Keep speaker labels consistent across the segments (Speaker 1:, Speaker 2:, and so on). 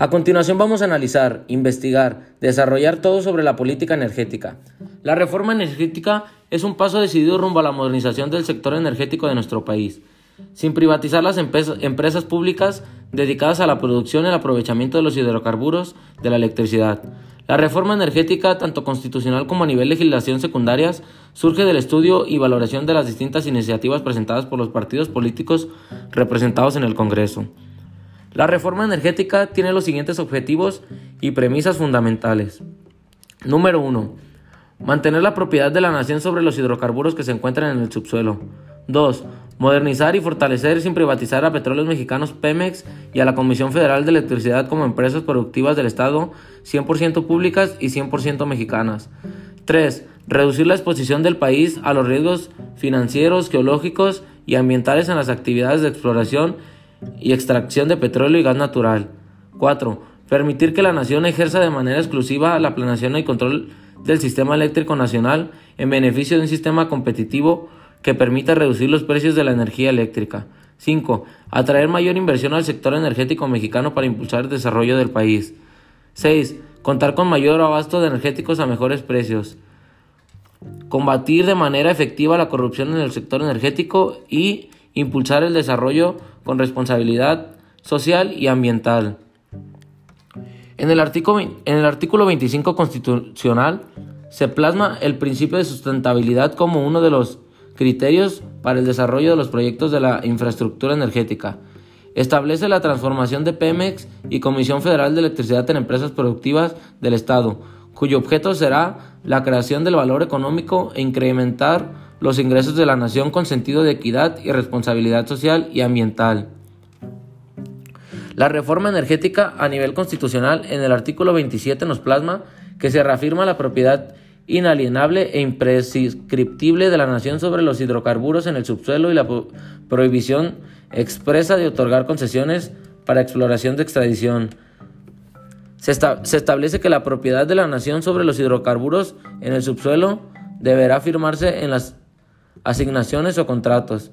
Speaker 1: A continuación vamos a analizar, investigar, desarrollar todo sobre la política energética. La reforma energética es un paso decidido rumbo a la modernización del sector energético de nuestro país, sin privatizar las empresas públicas dedicadas a la producción y el aprovechamiento de los hidrocarburos de la electricidad. La reforma energética, tanto constitucional como a nivel legislación secundarias, surge del estudio y valoración de las distintas iniciativas presentadas por los partidos políticos representados en el Congreso. La reforma energética tiene los siguientes objetivos y premisas fundamentales. Número 1. Mantener la propiedad de la nación sobre los hidrocarburos que se encuentran en el subsuelo. 2. Modernizar y fortalecer sin privatizar a Petróleos Mexicanos Pemex y a la Comisión Federal de Electricidad como empresas productivas del Estado 100% públicas y 100% mexicanas. 3. Reducir la exposición del país a los riesgos financieros, geológicos y ambientales en las actividades de exploración y extracción de petróleo y gas natural. 4. Permitir que la nación ejerza de manera exclusiva la planeación y control del sistema eléctrico nacional en beneficio de un sistema competitivo que permita reducir los precios de la energía eléctrica. 5. Atraer mayor inversión al sector energético mexicano para impulsar el desarrollo del país. 6. Contar con mayor abasto de energéticos a mejores precios. Combatir de manera efectiva la corrupción en el sector energético y impulsar el desarrollo con responsabilidad social y ambiental. En el, artículo, en el artículo 25 constitucional se plasma el principio de sustentabilidad como uno de los criterios para el desarrollo de los proyectos de la infraestructura energética. Establece la transformación de Pemex y Comisión Federal de Electricidad en empresas productivas del Estado, cuyo objeto será la creación del valor económico e incrementar los ingresos de la nación con sentido de equidad y responsabilidad social y ambiental. La reforma energética a nivel constitucional en el artículo 27 nos plasma que se reafirma la propiedad inalienable e imprescriptible de la nación sobre los hidrocarburos en el subsuelo y la prohibición expresa de otorgar concesiones para exploración de extradición. Se, se, establece que la propiedad de la nación sobre los hidrocarburos en el subsuelo deberá firmarse en las asignaciones o contratos.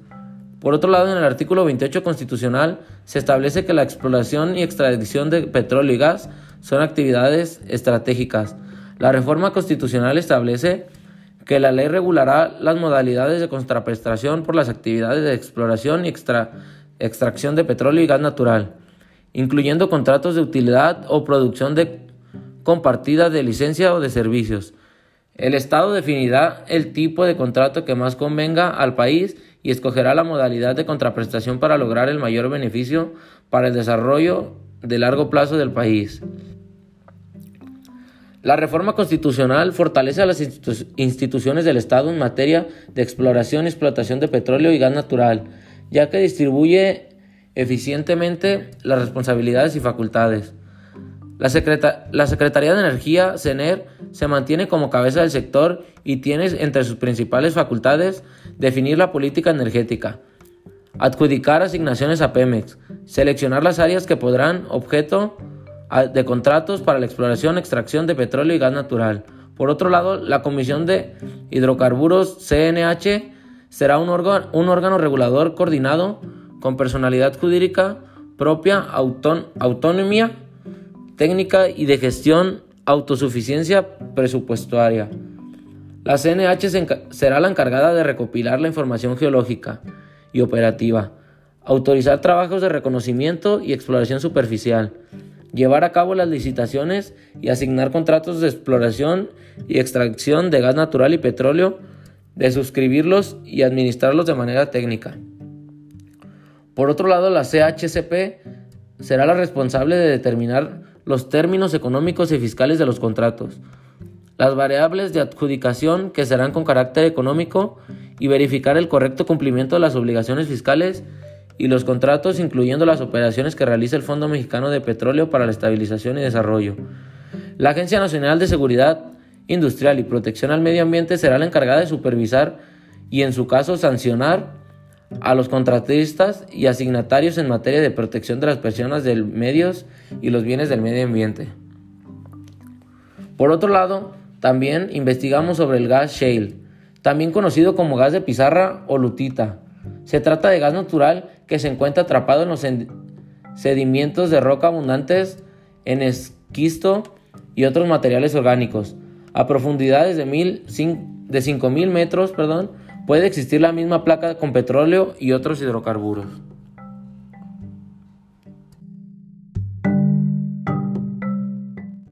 Speaker 1: Por otro lado, en el artículo 28 constitucional se establece que la exploración y extracción de petróleo y gas son actividades estratégicas. La reforma constitucional establece que la ley regulará las modalidades de contraprestación por las actividades de exploración y extracción de petróleo y gas natural, incluyendo contratos de utilidad o producción de compartida de licencia o de servicios. El Estado definirá el tipo de contrato que más convenga al país y escogerá la modalidad de contraprestación para lograr el mayor beneficio para el desarrollo de largo plazo del país. La reforma constitucional fortalece a las instituciones del Estado en materia de exploración y explotación de petróleo y gas natural, ya que distribuye eficientemente las responsabilidades y facultades. La, Secretaría de Energía, CENER, se mantiene como cabeza del sector y tiene entre sus principales facultades definir la política energética, adjudicar asignaciones a Pemex, seleccionar las áreas que podrán objeto de contratos para la exploración, extracción de petróleo y gas natural. Por otro lado, la Comisión de Hidrocarburos CNH será un, órgano, un órgano regulador coordinado con personalidad jurídica propia, autonomía técnica y de gestión, autosuficiencia presupuestaria. La CNH será la encargada de recopilar la información geológica y operativa, autorizar trabajos de reconocimiento y exploración superficial, llevar a cabo las licitaciones y asignar contratos de exploración y extracción de gas natural y petróleo, de suscribirlos y administrarlos de manera técnica. Por otro lado, la CHCP será la responsable de determinar los términos económicos y fiscales de los contratos, las variables de adjudicación que serán con carácter económico y verificar el correcto cumplimiento de las obligaciones fiscales y los contratos incluyendo las operaciones que realiza el Fondo Mexicano de Petróleo para la Estabilización y Desarrollo. La Agencia Nacional de Seguridad Industrial y Protección al Medio Ambiente será la encargada de supervisar y en su caso sancionar a los contratistas y asignatarios en materia de protección de las personas del medios y los bienes del medio ambiente. Por otro lado, también investigamos sobre el gas shale, también conocido como gas de pizarra o lutita. Se trata de gas natural que se encuentra atrapado en los sedimentos de roca abundantes en esquisto y otros materiales orgánicos. A profundidades de, mil, de 5.000 metros perdón, puede existir la misma placa con petróleo y otros hidrocarburos.